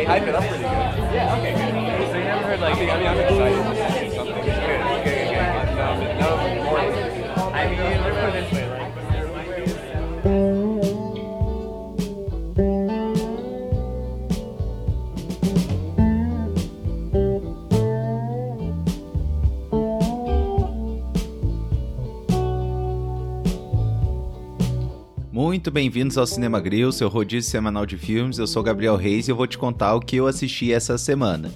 they hype it up pretty good. Yeah. Okay. Good. So you never heard like, I mean, I'm excited to see something. Good, good, good, good. No, no Muito bem-vindos ao Cinema Grill, seu rodízio semanal de filmes. Eu sou Gabriel Reis e eu vou te contar o que eu assisti essa semana.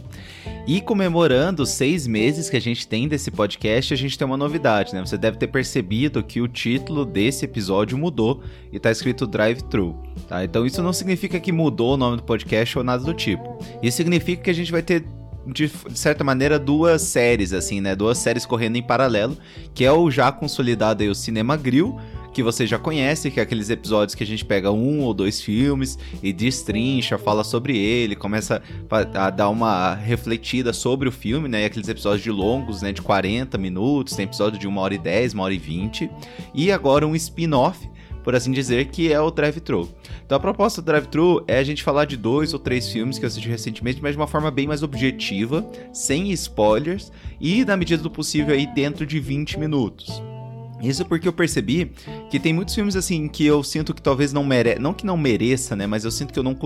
E comemorando seis meses que a gente tem desse podcast, a gente tem uma novidade, né? Você deve ter percebido que o título desse episódio mudou e tá escrito Drive-Thru, tá? Então isso não significa que mudou o nome do podcast ou nada do tipo. Isso significa que a gente vai ter de, de, certa maneira, duas séries, assim, né? Duas séries correndo em paralelo, que é o já consolidado aí, o Cinema Grill, que você já conhece, que é aqueles episódios que a gente pega um ou dois filmes e destrincha, fala sobre ele, começa a dar uma refletida sobre o filme, né? E aqueles episódios de longos, né? De 40 minutos, tem episódio de 1 hora e 10, 1 hora e 20. E agora um spin-off por assim dizer, que é o Drive-Thru. Então a proposta do Drive-Thru é a gente falar de dois ou três filmes que eu assisti recentemente, mas de uma forma bem mais objetiva, sem spoilers e, na medida do possível, aí dentro de 20 minutos. Isso porque eu percebi que tem muitos filmes assim que eu sinto que talvez não mereça, não que não mereça, né? Mas eu sinto que eu não,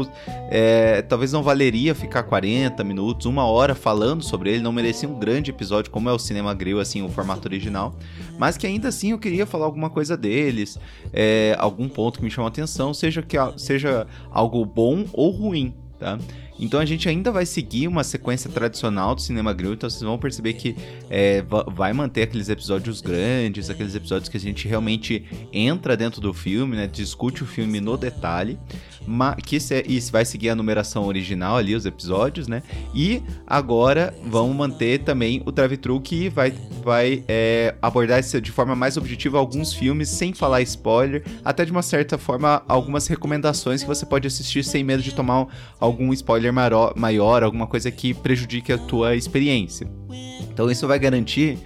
é, talvez não valeria ficar 40 minutos, uma hora falando sobre ele, não merecia um grande episódio como é o Cinema Grill, assim, o formato original. Mas que ainda assim eu queria falar alguma coisa deles, é, algum ponto que me chamou a atenção, seja que seja algo bom ou ruim, tá? Então a gente ainda vai seguir uma sequência tradicional do Cinema Grill, então vocês vão perceber que é, vai manter aqueles episódios grandes, aqueles episódios que a gente realmente entra dentro do filme, né, discute o filme no detalhe, que isso vai seguir a numeração original ali, os episódios, né? E agora vamos manter também o drive-thru que vai, vai é, abordar de forma mais objetiva alguns filmes sem falar spoiler, até de uma certa forma algumas recomendações que você pode assistir sem medo de tomar algum spoiler maior, maior alguma coisa que prejudique a tua experiência. Então isso vai garantir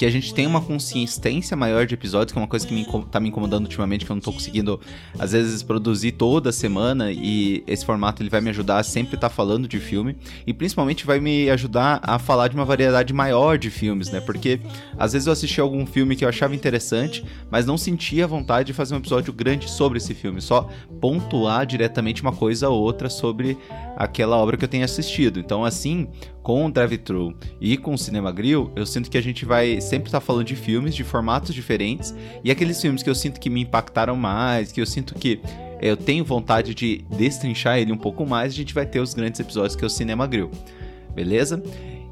que a gente tenha uma consistência maior de episódios, que é uma coisa que me, tá me incomodando ultimamente, que eu não tô conseguindo, às vezes, produzir toda semana, e esse formato ele vai me ajudar a sempre estar tá falando de filme, e principalmente vai me ajudar a falar de uma variedade maior de filmes, né? Porque às vezes eu assisti algum filme que eu achava interessante, mas não sentia vontade de fazer um episódio grande sobre esse filme, só pontuar diretamente uma coisa ou outra sobre aquela obra que eu tenho assistido. Então, assim, com o Drive-Thru e com o Cinema Grill, eu sinto que a gente vai sempre estar tá falando de filmes de formatos diferentes e aqueles filmes que eu sinto que me impactaram mais, que eu sinto que eu tenho vontade de destrinchar ele um pouco mais, a gente vai ter os grandes episódios que é o Cinema Grill. Beleza?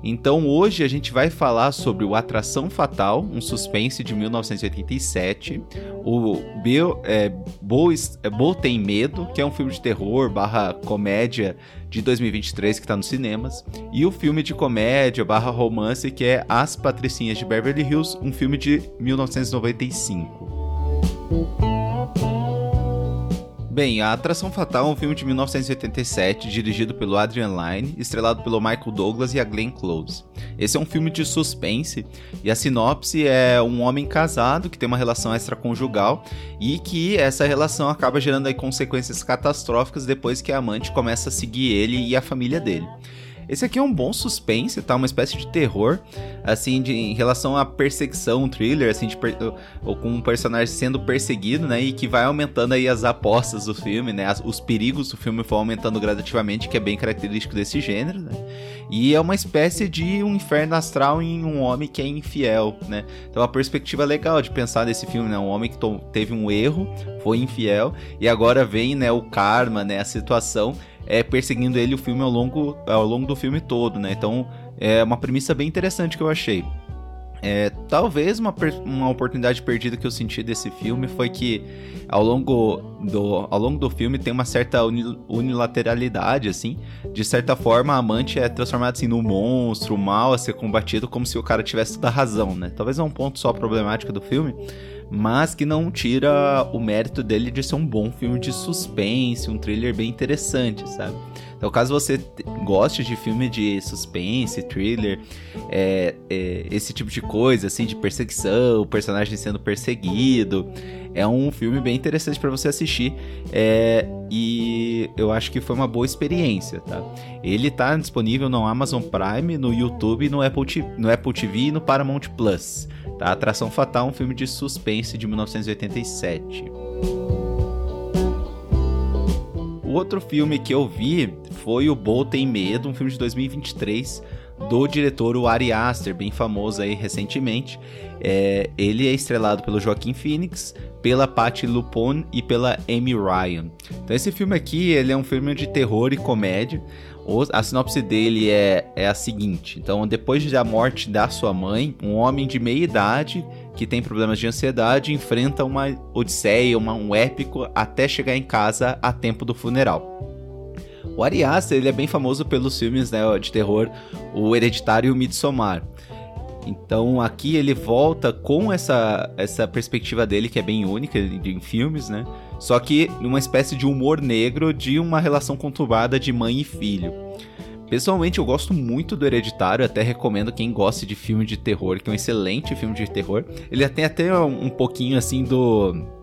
Então hoje a gente vai falar sobre o Atração Fatal, um suspense de 1987, o Bill, é, Bo, é, Bo Tem Medo, que é um filme de terror barra comédia de 2023 que está nos cinemas, e o filme de comédia barra romance que é As Patricinhas de Beverly Hills, um filme de 1995. Bem, A Atração Fatal é um filme de 1987, dirigido pelo Adrian Lyne, estrelado pelo Michael Douglas e a Glenn Close. Esse é um filme de suspense e a sinopse é um homem casado que tem uma relação extraconjugal e que essa relação acaba gerando aí consequências catastróficas depois que a amante começa a seguir ele e a família dele. Esse aqui é um bom suspense, tá? Uma espécie de terror, assim, de, em relação à perseguição, um thriller, assim, de ou com um personagem sendo perseguido, né? E que vai aumentando aí as apostas do filme, né? As, os perigos do filme vão aumentando gradativamente, que é bem característico desse gênero, né? E é uma espécie de um inferno astral em um homem que é infiel, né? Então, uma perspectiva legal de pensar nesse filme, né? Um homem que teve um erro, foi infiel, e agora vem, né, o karma, né? A situação é, perseguindo ele o filme ao longo, ao longo do filme todo, né? Então é uma premissa bem interessante que eu achei. É, talvez uma, uma oportunidade perdida que eu senti desse filme foi que ao longo do, ao longo do filme tem uma certa unilateralidade, assim. De certa forma, a amante é transformada assim, num monstro, mal a ser combatido, como se o cara tivesse toda a razão, né? Talvez é um ponto só problemático do filme, mas que não tira o mérito dele de ser um bom filme de suspense, um thriller bem interessante, sabe? Então, caso você goste de filme de suspense, thriller, é, é, esse tipo de coisa, assim, de perseguição, o personagem sendo perseguido, é um filme bem interessante para você assistir. É, e eu acho que foi uma boa experiência, tá? Ele tá disponível no Amazon Prime, no YouTube, no Apple TV, no Apple TV e no Paramount Plus. Tá? Atração Fatal, um filme de suspense de 1987. O outro filme que eu vi foi O Bo Tem Medo, um filme de 2023 do diretor o Ari Aster, bem famoso aí recentemente. É, ele é estrelado pelo Joaquim Phoenix, pela Patti LuPone e pela Amy Ryan. Então esse filme aqui, ele é um filme de terror e comédia. A sinopse dele é, é a seguinte: então, depois da morte da sua mãe, um homem de meia idade que tem problemas de ansiedade enfrenta uma odisseia, uma, um épico até chegar em casa a tempo do funeral. O Ari Aster, ele é bem famoso pelos filmes né, de terror, o Hereditário e o Midsommar. Então aqui ele volta com essa, essa perspectiva dele que é bem única em filmes, né? Só que numa espécie de humor negro de uma relação conturbada de mãe e filho. Pessoalmente eu gosto muito do Hereditário, até recomendo quem goste de filme de terror, que é um excelente filme de terror. Ele tem até um pouquinho assim do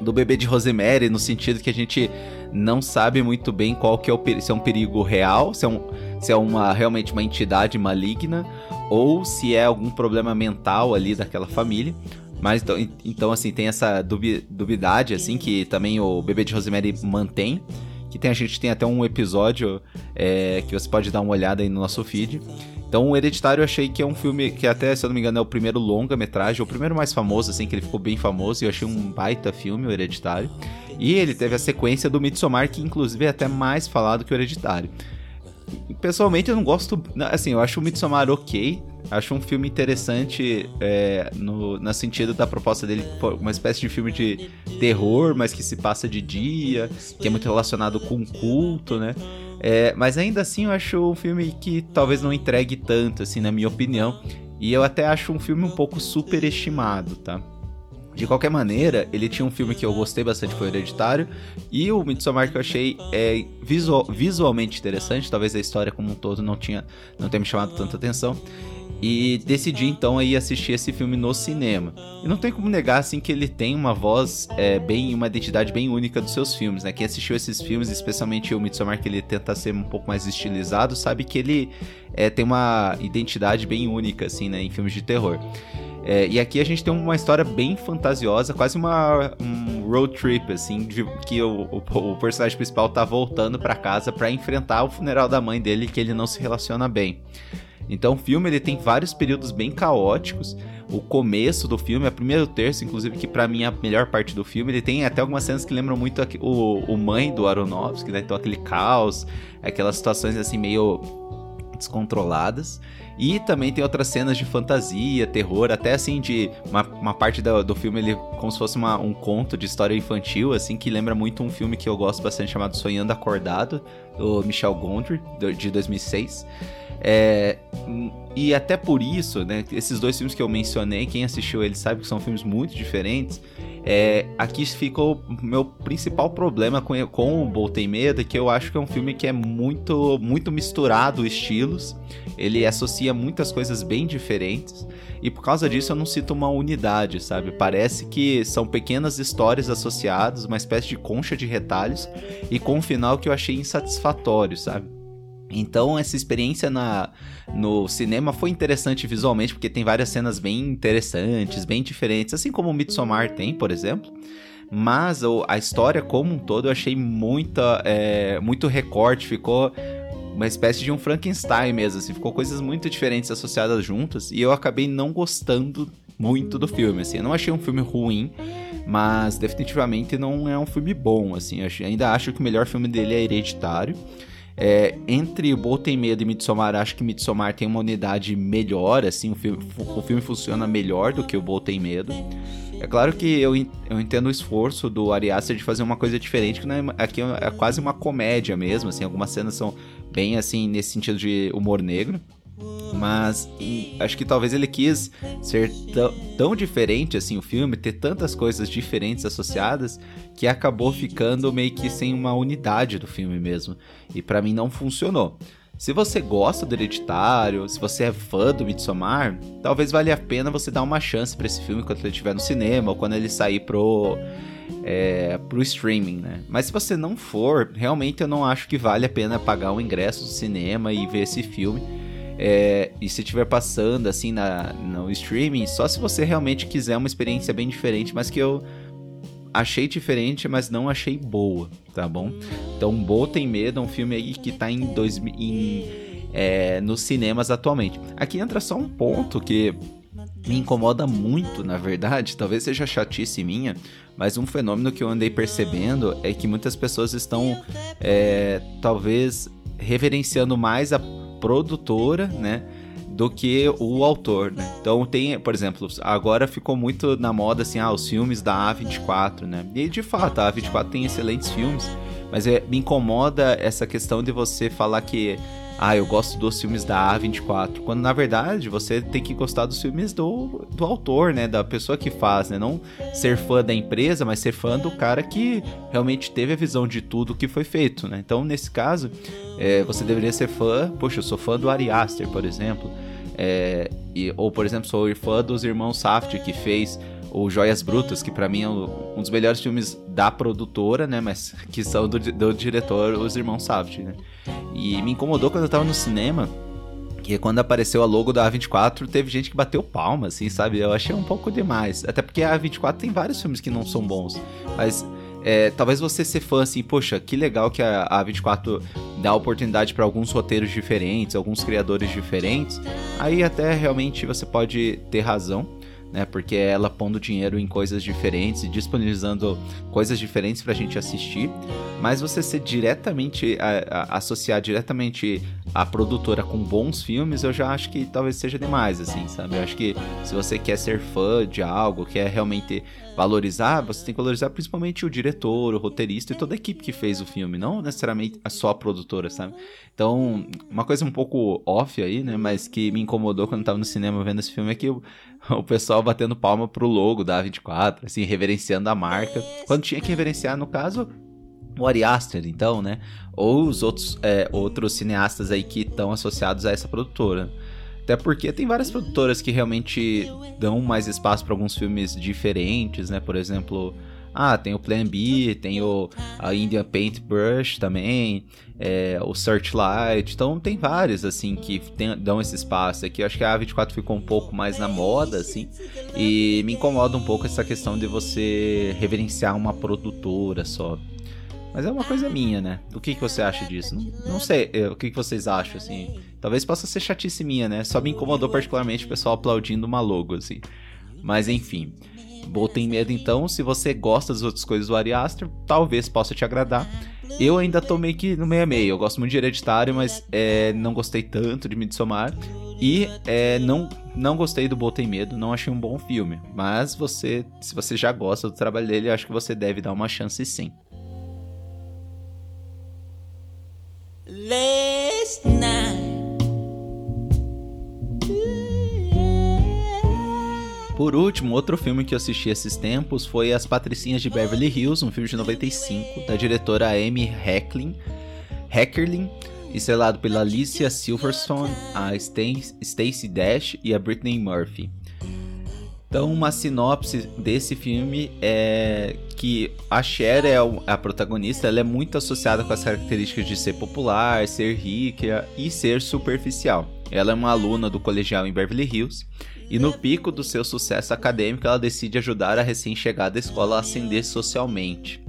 do bebê de Rosemary, no sentido que a gente não sabe muito bem qual que é o se é um perigo real, se é, um, se é uma realmente uma entidade maligna ou se é algum problema mental ali daquela família. Mas então, então assim, tem essa dubi, dubidade, assim, que também o Bebê de Rosemary mantém. Que tem, a gente tem até um episódio é, que você pode dar uma olhada aí no nosso feed. Então, o Hereditário eu achei que é um filme que até, se eu não me engano, é o primeiro longa-metragem, o primeiro mais famoso, assim, que ele ficou bem famoso, e eu achei um baita filme, o Hereditário. E ele teve a sequência do Midsommar, que inclusive é até mais falado que o Hereditário. Pessoalmente, eu não gosto. Assim, eu acho o Midsommar ok, Acho um filme interessante é, no, no sentido da proposta dele, uma espécie de filme de terror, mas que se passa de dia, que é muito relacionado com culto, né? É, mas ainda assim eu acho um filme que talvez não entregue tanto, assim, na minha opinião. E eu até acho um filme um pouco superestimado, tá? De qualquer maneira, ele tinha um filme que eu gostei bastante, foi Hereditário, e o Midsommar que eu achei é, visual, visualmente interessante, talvez a história como um todo não, tinha, não tenha me chamado tanta atenção, e decidi então aí assistir esse filme no cinema. E não tem como negar assim que ele tem uma voz é, bem, uma identidade bem única dos seus filmes, né? Quem assistiu esses filmes, especialmente o Midsommar, que ele tenta ser um pouco mais estilizado, sabe que ele é, tem uma identidade bem única assim, né, em filmes de terror. É, e aqui a gente tem uma história bem fantasiosa, quase uma um road trip, assim, de, que o, o, o, personagem principal tá voltando para casa para enfrentar o funeral da mãe dele, que ele não se relaciona bem. Então o filme ele tem vários períodos bem caóticos. O começo do filme, a primeiro terço, inclusive, que para mim é a melhor parte do filme, ele tem até algumas cenas que lembram muito o, o mãe do Aronofsky, né? Então aquele caos, aquelas situações assim meio descontroladas. E também tem outras cenas de fantasia, terror, até assim de uma, uma parte do, do filme ele como se fosse uma, um conto de história infantil, assim, que lembra muito um filme que eu gosto bastante chamado Sonhando Acordado, do Michel Gondry, de 2006. É, e até por isso, né, esses dois filmes que eu mencionei, quem assistiu eles sabe que são filmes muito diferentes. É, aqui ficou meu principal problema com, com o Boltei Medo, que eu acho que é um filme que é muito, muito misturado estilos. Ele associa muitas coisas bem diferentes. E por causa disso eu não sinto uma unidade, sabe? Parece que são pequenas histórias associadas, uma espécie de concha de retalhos, e com um final que eu achei insatisfatório, sabe? Então essa experiência na, no cinema foi interessante visualmente, porque tem várias cenas bem interessantes, bem diferentes, assim como o Midsommar tem, por exemplo. Mas a história como um todo eu achei muita, é, muito recorte, ficou uma espécie de um Frankenstein mesmo, assim, ficou coisas muito diferentes associadas juntas, e eu acabei não gostando muito do filme, assim, eu não achei um filme ruim, mas definitivamente não é um filme bom, assim, eu ainda acho que o melhor filme dele é Hereditário, é, entre o Tem Medo e Midsommar, acho que Midsommar tem uma unidade melhor, assim, o filme, o filme funciona melhor do que o Tem Medo. É claro que eu, eu entendo o esforço do Ari Aster de fazer uma coisa diferente, que né, aqui é, é quase uma comédia mesmo, assim, algumas cenas são bem, assim, nesse sentido de humor negro. Mas acho que talvez ele quis ser tão diferente assim o filme, ter tantas coisas diferentes associadas, que acabou ficando meio que sem uma unidade do filme mesmo. E para mim não funcionou. Se você gosta do Hereditário, se você é fã do Midsommar, talvez valha a pena você dar uma chance para esse filme quando ele estiver no cinema ou quando ele sair pro é, pro streaming, né? Mas se você não for, realmente eu não acho que vale a pena pagar o ingresso do cinema e ver esse filme. É, e se estiver passando assim na, no streaming, só se você realmente quiser uma experiência bem diferente, mas que eu achei diferente, mas não achei boa, tá bom? Então, Boa Tem Medo é um filme aí que tá em, dois, em é, nos cinemas atualmente. Aqui entra só um ponto que me incomoda muito, na verdade, talvez seja chatice minha, mas um fenômeno que eu andei percebendo é que muitas pessoas estão, é, talvez, reverenciando mais a produtora, né? do que o autor, né? Então tem, por exemplo, agora ficou muito na moda assim, ah, os filmes da A24, né? E de fato, a A24 tem excelentes filmes, mas é, me incomoda essa questão de você falar que ah, eu gosto dos filmes da A24, quando na verdade você tem que gostar dos filmes do, do autor, né, da pessoa que faz, né, não ser fã da empresa, mas ser fã do cara que realmente teve a visão de tudo que foi feito, né. Então, nesse caso, é, você deveria ser fã, poxa, eu sou fã do Ari Aster, por exemplo, é, e, ou por exemplo, sou fã dos irmãos Saft que fez o Joias Brutas, que para mim é um dos melhores filmes da produtora, né? Mas que são do, do diretor, os irmãos Savage, né? E me incomodou quando eu tava no cinema, que quando apareceu a logo da A24, teve gente que bateu palma, assim, sabe? Eu achei um pouco demais. Até porque a A24 tem vários filmes que não são bons, mas é, talvez você ser fã assim, poxa, que legal que a, a 24 dá oportunidade para alguns roteiros diferentes, alguns criadores diferentes. Aí até realmente você pode ter razão né? Porque ela pondo dinheiro em coisas diferentes e disponibilizando coisas diferentes pra gente assistir. Mas você ser diretamente, a, a, associar diretamente a produtora com bons filmes, eu já acho que talvez seja demais, assim, sabe? Eu acho que se você quer ser fã de algo, quer realmente valorizar, você tem que valorizar principalmente o diretor, o roteirista e toda a equipe que fez o filme, não necessariamente só a produtora, sabe? Então, uma coisa um pouco off aí, né? Mas que me incomodou quando eu tava no cinema vendo esse filme é que o, o pessoal batendo palma pro logo da A24, assim, reverenciando a marca. Quando tinha que reverenciar, no caso, o Ari Aster, então, né? Ou os outros, é, outros cineastas aí que estão associados a essa produtora. Até porque tem várias produtoras que realmente dão mais espaço para alguns filmes diferentes, né? Por exemplo, ah, tem o Plan B, tem o a Indian Paintbrush também, é, o Searchlight. Então tem vários assim que tem, dão esse espaço. Aqui eu acho que a A24 ficou um pouco mais na moda assim, e me incomoda um pouco essa questão de você reverenciar uma produtora só. Mas é uma coisa minha, né? O que, que você acha disso? Não, não sei, é, o que, que vocês acham, assim. Talvez possa ser chatice minha, né? Só me incomodou particularmente o pessoal aplaudindo uma logo, assim. Mas enfim. Botem medo então, se você gosta das outras coisas do Ari Aster, talvez possa te agradar. Eu ainda tô meio que no meio a meio. Eu gosto muito de Hereditário, mas é, não gostei tanto de Midsommar. E é, não, não gostei do Botem Medo, não achei um bom filme. Mas você, se você já gosta do trabalho dele, acho que você deve dar uma chance sim. last Por último, outro filme que eu assisti esses tempos foi As Patricinhas de Beverly Hills, um filme de 95, da diretora Amy Hecklin, Heckerlin, estrelado pela Alicia Silverstone, a Stacey Dash e a Brittany Murphy. Então, uma sinopse desse filme é que a Cher é a protagonista, ela é muito associada com as características de ser popular, ser rica e ser superficial. Ela é uma aluna do colegial em Beverly Hills e no pico do seu sucesso acadêmico ela decide ajudar a recém-chegada escola a ascender socialmente.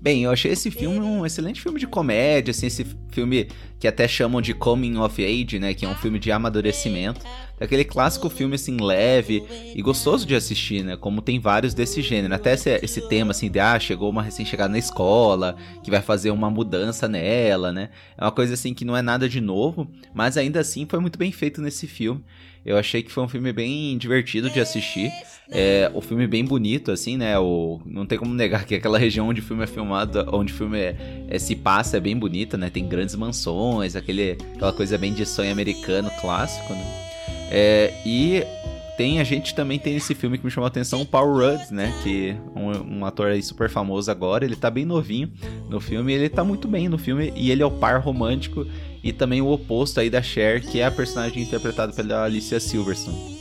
Bem, eu achei esse filme um excelente filme de comédia, assim, esse filme que até chamam de Coming of Age, né, que é um filme de amadurecimento. Aquele clássico filme, assim, leve e gostoso de assistir, né, como tem vários desse gênero. Até esse, esse tema, assim, de, ah, chegou uma recém-chegada na escola, que vai fazer uma mudança nela, né. É uma coisa, assim, que não é nada de novo, mas ainda assim foi muito bem feito nesse filme. Eu achei que foi um filme bem divertido de assistir. É, o filme bem bonito, assim, né? O, não tem como negar que aquela região onde o filme é filmado, onde o filme é, é, se passa é bem bonita, né? Tem grandes mansões, aquele, aquela coisa bem de sonho americano clássico, né? É, e tem a gente também tem esse filme que me chamou a atenção, o Paul Rudd, né? Que um, um, ator aí super famoso agora. Ele tá bem novinho no filme, ele tá muito bem no filme e ele é o par romântico e também o oposto aí da Cher, que é a personagem interpretada pela Alicia Silverstone.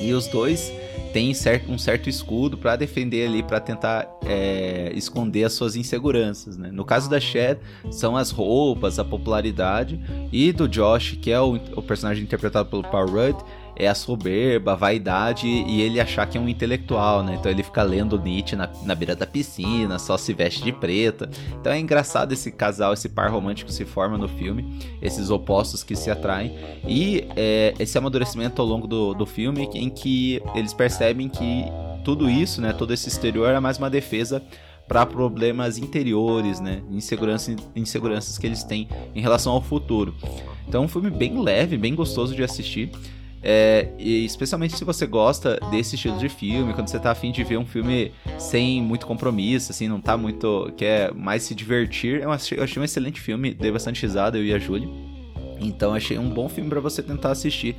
E os dois tem certo, um certo escudo para defender ali, para tentar é, esconder as suas inseguranças, né? No caso da Cher, são as roupas, a popularidade, e do Josh, que é o, o personagem interpretado pelo Paul Rudd, é a soberba, a vaidade e ele achar que é um intelectual, né? Então ele fica lendo Nietzsche na, na beira da piscina, só se veste de preta. Então é engraçado esse casal, esse par romântico se forma no filme, esses opostos que se atraem. E é, esse amadurecimento ao longo do, do filme em que eles percebem que tudo isso, né? Todo esse exterior é mais uma defesa para problemas interiores, né? Insegurança, inseguranças que eles têm em relação ao futuro. Então é um filme bem leve, bem gostoso de assistir. É, e especialmente se você gosta desse estilo de filme, quando você tá afim de ver um filme sem muito compromisso, assim, não tá muito. quer mais se divertir. Eu achei, eu achei um excelente filme, dei bastante risada, eu e a Júlia. Então achei um bom filme para você tentar assistir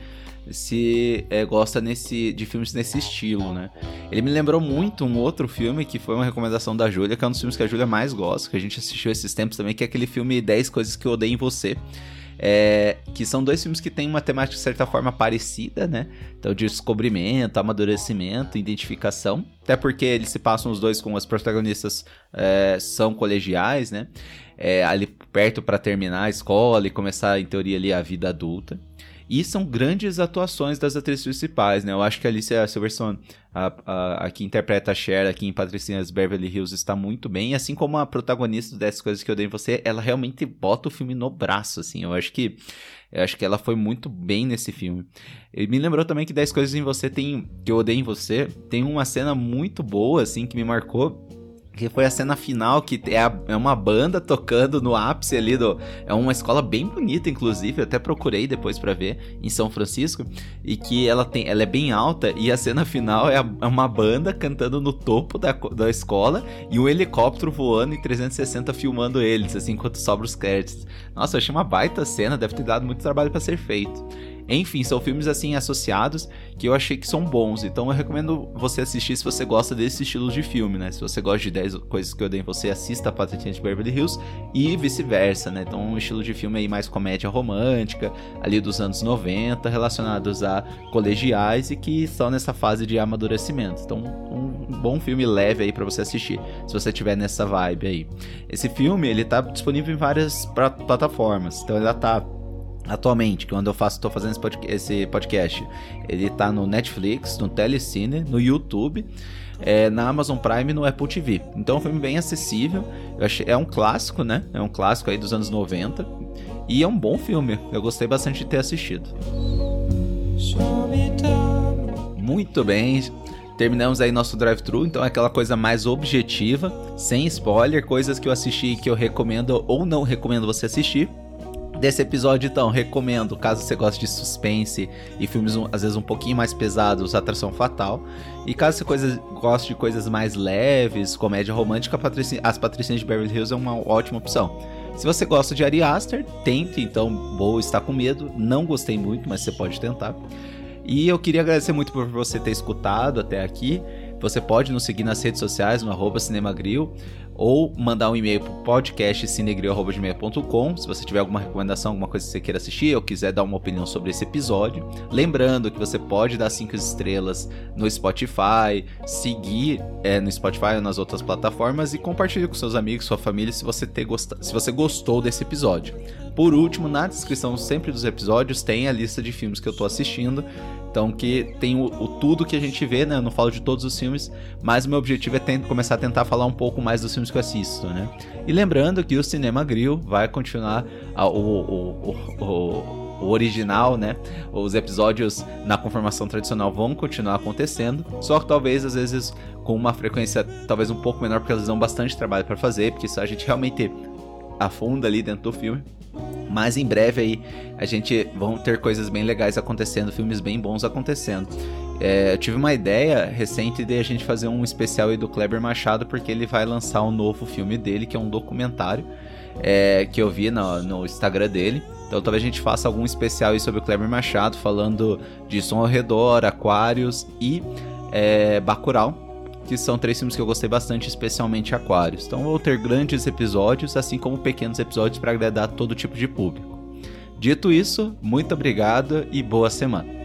se é, gosta nesse, de filmes nesse estilo, né? Ele me lembrou muito um outro filme que foi uma recomendação da Júlia, que é um dos filmes que a Júlia mais gosta, que a gente assistiu esses tempos também, que é aquele filme 10 Coisas que Eu Odeio em Você. É, que são dois filmes que têm uma temática de certa forma parecida, né? Então, descobrimento, amadurecimento, identificação. Até porque eles se passam os dois com as protagonistas é, são colegiais, né? É, ali perto para terminar a escola e começar, em teoria, ali a vida adulta. E são grandes atuações das atrizes principais, né? Eu acho que a Alicia Silverstone, a, a, a que interpreta a Cher aqui em Patricinhas Beverly Hills, está muito bem. Assim como a protagonista dessas coisas que eu dei em você, ela realmente bota o filme no braço, assim. Eu acho que eu acho que ela foi muito bem nesse filme. Ele me lembrou também que 10 coisas em você tem que eu odeio em você, tem uma cena muito boa assim que me marcou que foi a cena final, que é, a, é, uma banda tocando no ápice ali do. É uma escola bem bonita, inclusive. Eu até procurei depois para ver em São Francisco. E que ela tem. Ela é bem alta. E a cena final é, a, é uma banda cantando no topo da, da escola e um helicóptero voando em 360 filmando eles, assim, enquanto sobra os créditos. Nossa, eu achei uma baita cena, deve ter dado muito trabalho para ser feito. Enfim, são filmes assim associados que eu achei que são bons. Então eu recomendo você assistir se você gosta desse estilo de filme, né? Se você gosta de 10 coisas que eu dei você, assista a Patricinha de Beverly Hills e vice-versa, né? Então um estilo de filme aí mais comédia romântica, ali dos anos 90, relacionados a colegiais e que estão nessa fase de amadurecimento. Então um bom filme leve aí para você assistir, se você tiver nessa vibe aí. Esse filme, ele tá disponível em várias plataformas. Então ele tá atualmente, quando eu faço, tô fazendo esse podcast, ele tá no Netflix, no Telecine, no YouTube, é, na Amazon Prime e no Apple TV. Então é um filme bem acessível. Achei, é um clássico, né? É um clássico aí dos anos 90. E é um bom filme. Eu gostei bastante de ter assistido. Muito bem. Terminamos aí nosso drive-thru, então é aquela coisa mais objetiva, sem spoiler, coisas que eu assisti que eu recomendo ou não recomendo você assistir desse episódio, então, recomendo, caso você goste de suspense e filmes às vezes um pouquinho mais pesados, Atração Fatal. E caso você coisa, goste de coisas mais leves, comédia romântica, As Patricinhas de Beverly Hills é uma ótima opção. Se você gosta de Ari Aster, tente, então, vou estar com medo. Não gostei muito, mas você pode tentar. E eu queria agradecer muito por você ter escutado até aqui. Você pode nos seguir nas redes sociais, no arroba Cinemagril ou mandar um e-mail para o podcast cinegril.com se você tiver alguma recomendação, alguma coisa que você queira assistir ou quiser dar uma opinião sobre esse episódio. Lembrando que você pode dar cinco estrelas no Spotify, seguir é, no Spotify ou nas outras plataformas e compartilhar com seus amigos, sua família se você, ter se você gostou desse episódio. Por último, na descrição sempre dos episódios tem a lista de filmes que eu estou assistindo. Então que tem o, o, tudo que a gente vê, né? Eu não falo de todos os filmes, mas o meu objetivo é começar a tentar falar um pouco mais dos filmes que eu assisto, né? E lembrando que o Cinema Grill vai continuar a, o, o, o, o original, né? Os episódios na conformação tradicional vão continuar acontecendo, só que talvez às vezes com uma frequência talvez um pouco menor, porque eles dão bastante trabalho para fazer, porque isso a gente realmente afunda ali dentro do filme. Mas em breve aí a gente vão ter coisas bem legais acontecendo, filmes bem bons acontecendo. É, eu tive uma ideia recente de a gente fazer um especial aí do Kleber Machado, porque ele vai lançar um novo filme dele, que é um documentário é, que eu vi no, no Instagram dele. Então talvez a gente faça algum especial aí sobre o Kleber Machado, falando de Som ao Redor, Aquários e é, Bacurau que são três filmes que eu gostei bastante, especialmente Aquários. Então vou ter grandes episódios, assim como pequenos episódios para agradar todo tipo de público. Dito isso, muito obrigado e boa semana.